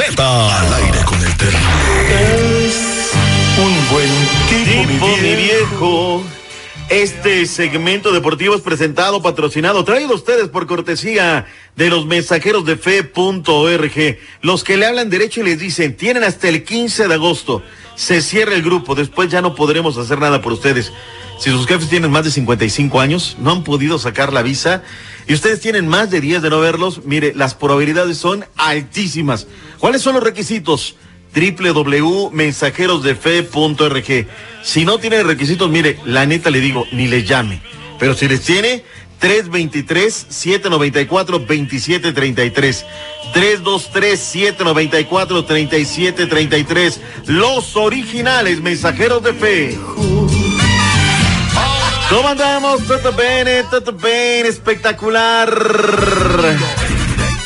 Z. Al aire con el terrible. Un buen tipo, Tipo, mi viejo. Este segmento deportivo es presentado, patrocinado, traído a ustedes por cortesía de los mensajeros de fe.org. Los que le hablan derecho y les dicen, tienen hasta el 15 de agosto. Se cierra el grupo, después ya no podremos hacer nada por ustedes. Si sus jefes tienen más de 55 años, no han podido sacar la visa y ustedes tienen más de 10 de no verlos, mire, las probabilidades son altísimas. ¿Cuáles son los requisitos? www.mensajerosdefe.org. Si no tiene requisitos, mire, la neta le digo, ni le llame. Pero si les tiene, 323-794-2733. 323-794-3733. Los originales mensajeros de fe. ¿Cómo andamos? Todo bien, todo bien, espectacular.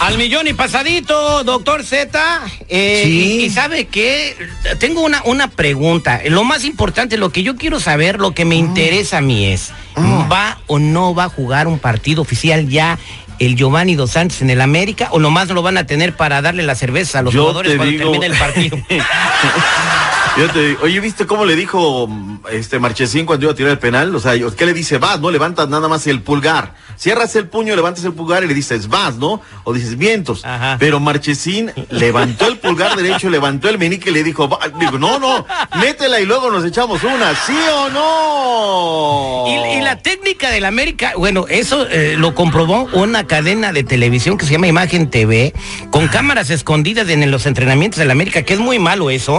Al millón y pasadito, doctor Z. Eh, Sí. y, y sabe qué, tengo una, una pregunta. Lo más importante, lo que yo quiero saber, lo que me interesa a mí es, ¿va o no va a jugar un partido oficial ya el Giovanni Dos Santos en el América o nomás lo van a tener para darle la cerveza a los Yo jugadores cuando digo- termine el partido? Te- oye, ¿viste cómo le dijo este Marchesín cuando iba a tirar el penal? O sea, ¿qué le dice? Vas, ¿no? Levantas nada más el pulgar. Cierras el puño, levantas el pulgar y le dices, vas, ¿no? O dices, vientos. Ajá. Pero Marchesín levantó el pulgar derecho, levantó el meñique y le dijo, digo, no, no, métela y luego nos echamos una, ¿sí o no? Y, y la técnica del América, bueno, eso eh, lo comprobó una cadena de televisión que se llama Imagen TV, con cámaras escondidas en los entrenamientos del América, que es muy malo eso.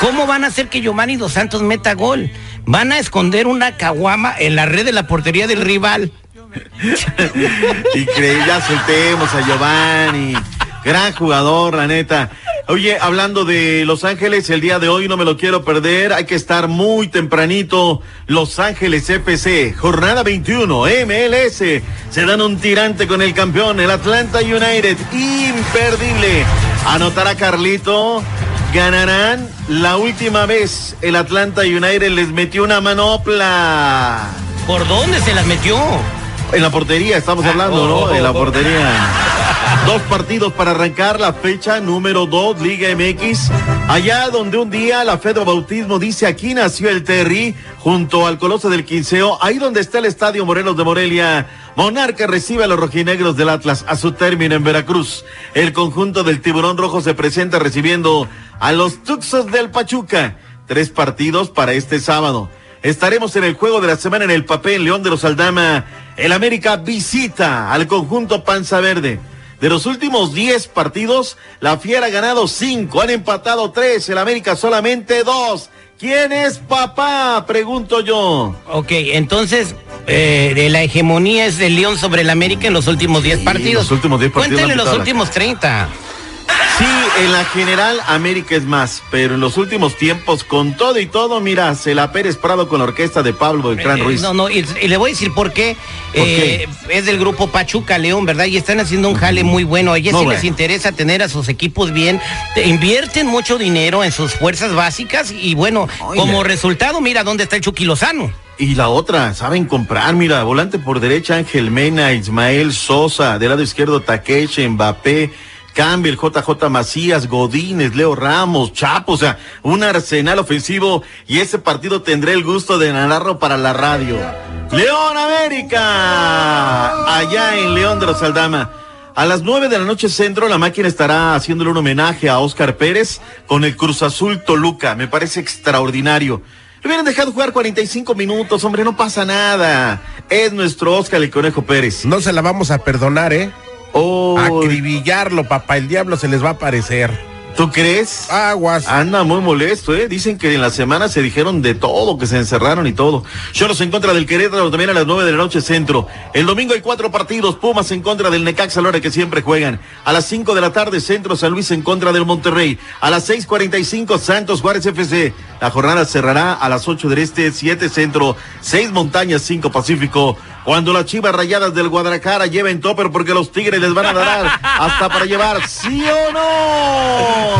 ¿Cómo van a hacer que Giovanni Dos Santos meta gol? Van a esconder una caguama en la red de la portería del rival. Increíble, ya soltemos a Giovanni. Gran jugador, la neta. Oye, hablando de Los Ángeles, el día de hoy no me lo quiero perder. Hay que estar muy tempranito. Los Ángeles FC, jornada 21, MLS. Se dan un tirante con el campeón, el Atlanta United. Imperdible. Anotará Carlito. Ganarán la última vez. El Atlanta United les metió una manopla. ¿Por dónde se las metió? En la portería estamos hablando, ¿no? En la portería. Dos partidos para arrancar la fecha número dos, Liga MX. Allá donde un día la Fedro Bautismo dice aquí nació el Terry, junto al Coloso del Quinceo, ahí donde está el Estadio Morelos de Morelia. Monarca recibe a los rojinegros del Atlas a su término en Veracruz. El conjunto del Tiburón Rojo se presenta recibiendo a los Tuxos del Pachuca. Tres partidos para este sábado. Estaremos en el juego de la semana en el papel León de los Aldama. El América visita al conjunto Panza Verde. De los últimos 10 partidos, la Fiera ha ganado 5, han empatado 3, el América solamente 2. ¿Quién es papá? Pregunto yo. Ok, entonces eh, de la hegemonía es del León sobre el América en los últimos 10 Sí, partidos. los últimos 10 partidos Cuéntele han los últimos 30. Sí, en la general América es más, pero en los últimos tiempos, con todo y todo, mira, se la Pérez Prado con la orquesta de Pablo Beltrán Eh, Ruiz. No, no, y, y le voy a decir por qué. ¿Por Eh, Es del grupo Pachuca León, ¿verdad? Y están haciendo un jale muy bueno. A ellos sí bueno. les interesa tener a sus equipos bien. Te- invierten mucho dinero en sus fuerzas básicas y bueno, Oye. como resultado, mira dónde está el Chucky Lozano. Y la otra, saben comprar, mira, volante por derecha Ángel Mena, Ismael Sosa, del lado izquierdo Takeche, Mbappé, Campbell, JJ Macías, Godínez, Leo Ramos, Chapo, o sea, un arsenal ofensivo y ese partido tendré el gusto de narrarlo para la radio. León América, allá en León de los Aldama. A las nueve de la noche centro, la máquina estará haciéndole un homenaje a Oscar Pérez con el Cruz Azul Toluca. Me parece extraordinario. Le hubieran dejado jugar 45 minutos, hombre, no pasa nada. Es nuestro Oscar el Conejo Pérez. No se la vamos a perdonar, ¿eh? Oh, Acribillarlo, papá. El diablo se les va a aparecer. ¿Tú crees? Aguas. Anda muy molesto, ¿eh? Dicen que en la semana se dijeron de todo, que se encerraron y todo. Cholos en contra del Querétaro también a las nueve de la noche centro. El domingo hay cuatro partidos. Pumas en contra del Necaxa, la hora que siempre juegan. A las cinco de la tarde, centro San Luis en contra del Monterrey. A las seis cuarenta y cinco, Santos Juárez FC. La jornada cerrará a las ocho del este, siete centro, seis montañas, cinco pacífico. Cuando las chivas rayadas del Guadalajara lleven topper porque los tigres les van a dar hasta para llevar, ¿sí o no?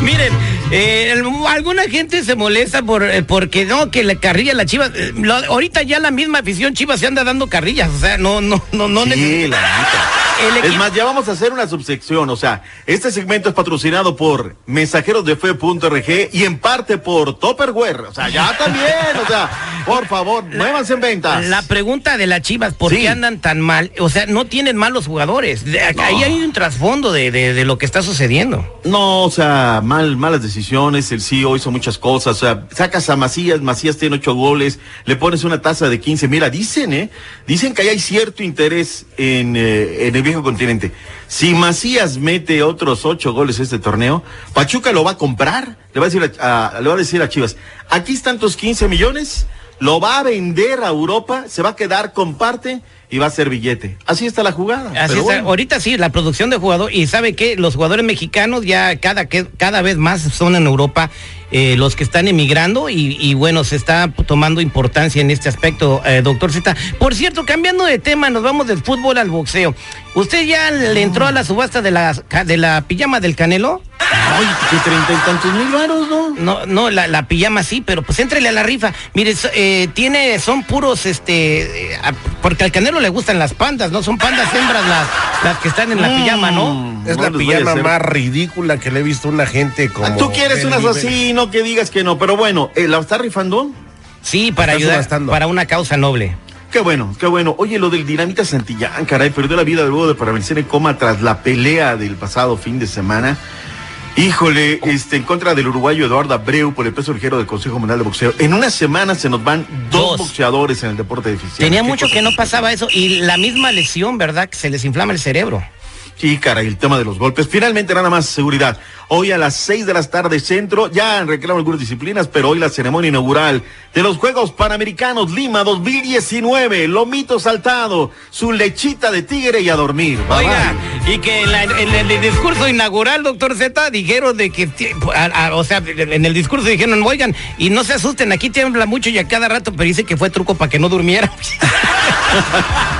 Miren, eh, el- alguna gente se molesta por eh, porque no, que la carrilla la Chivas. eh, lo- ahorita ya la misma afición Chivas se anda dando carrillas. O sea, no, no, no, no Sí, la. El Es más, ya vamos a hacer una subsección. O sea, este segmento es patrocinado por Mensajeros de Fe.rg y en parte por Topperware. O sea, ya también. O sea, por favor, muévanse en ventas. La pregunta de las Chivas, ¿por Sí. qué andan tan mal? O sea, no tienen malos jugadores. De- Ahí hay un trasfondo de, de- de lo que está sucediendo. No, o sea, mal, malas decisiones. El CEO hizo muchas cosas. O sea, sacas a Macías, Macías tiene ocho goles, le pones una tasa de 15. Mira, dicen, ¿eh? Dicen que hay cierto interés en, eh, en el viejo continente. Si Macías mete otros ocho goles este torneo, Pachuca lo va a comprar. Le va a decir a- le va a decir a Chivas, aquí están tus 15 millones, lo va a vender a Europa, se va a quedar con parte y va a ser billete. Así está la jugada. Así está. bueno. Ahorita sí, la producción de jugador, y sabe que los jugadores mexicanos ya cada, que, cada vez más son en Europa eh, los que están emigrando y, y bueno, se está tomando importancia en este aspecto, eh, doctor Z. Por cierto, cambiando de tema, nos vamos del fútbol al boxeo. ¿Usted ya le entró a la subasta de la, de la pijama del Canelo? Ay, que treinta y tantos mil varos, ¿no? No, no, la, la pijama sí, pero pues éntrele a la rifa. Mire, so- eh, tiene, son puros, este, eh, porque al canelo le gustan las pandas, ¿no? Son pandas hembras las, las que están en la pijama, ¿no? Es No la pijama más ridícula que le he visto a una gente como. Tú quieres unas así, no que digas que no, pero bueno, eh, ¿la está rifando? Sí, para ayudar, subastando. para una causa noble. Qué bueno, qué bueno. Oye, lo del Dinamita Santillán, caray, perdió la vida luego de permanecer en coma tras la pelea del pasado fin de semana. Híjole, este, en contra del uruguayo Eduardo Abreu por el peso ligero del Consejo Mundial de Boxeo. En una semana se nos van dos, Dos. boxeadores en el deporte difícil. Tenía mucho que no pasaba eso y la misma lesión, ¿verdad? Que se les inflama el cerebro. Sí, caray, el tema de los golpes. Finalmente, nada más seguridad. Hoy a las seis de la tarde centro, ya han reclamado algunas disciplinas, pero hoy la ceremonia inaugural de los Juegos Panamericanos Lima 2019. Lomito saltado, su lechita de tigre y a dormir. Bye, Oiga, bye. y que en, la- en el discurso inaugural, doctor Z, dijeron de que, ti- a- a- o sea, en el discurso dijeron, oigan, y no se asusten, aquí tiembla mucho y a cada rato, pero dice que fue truco para que no durmiera.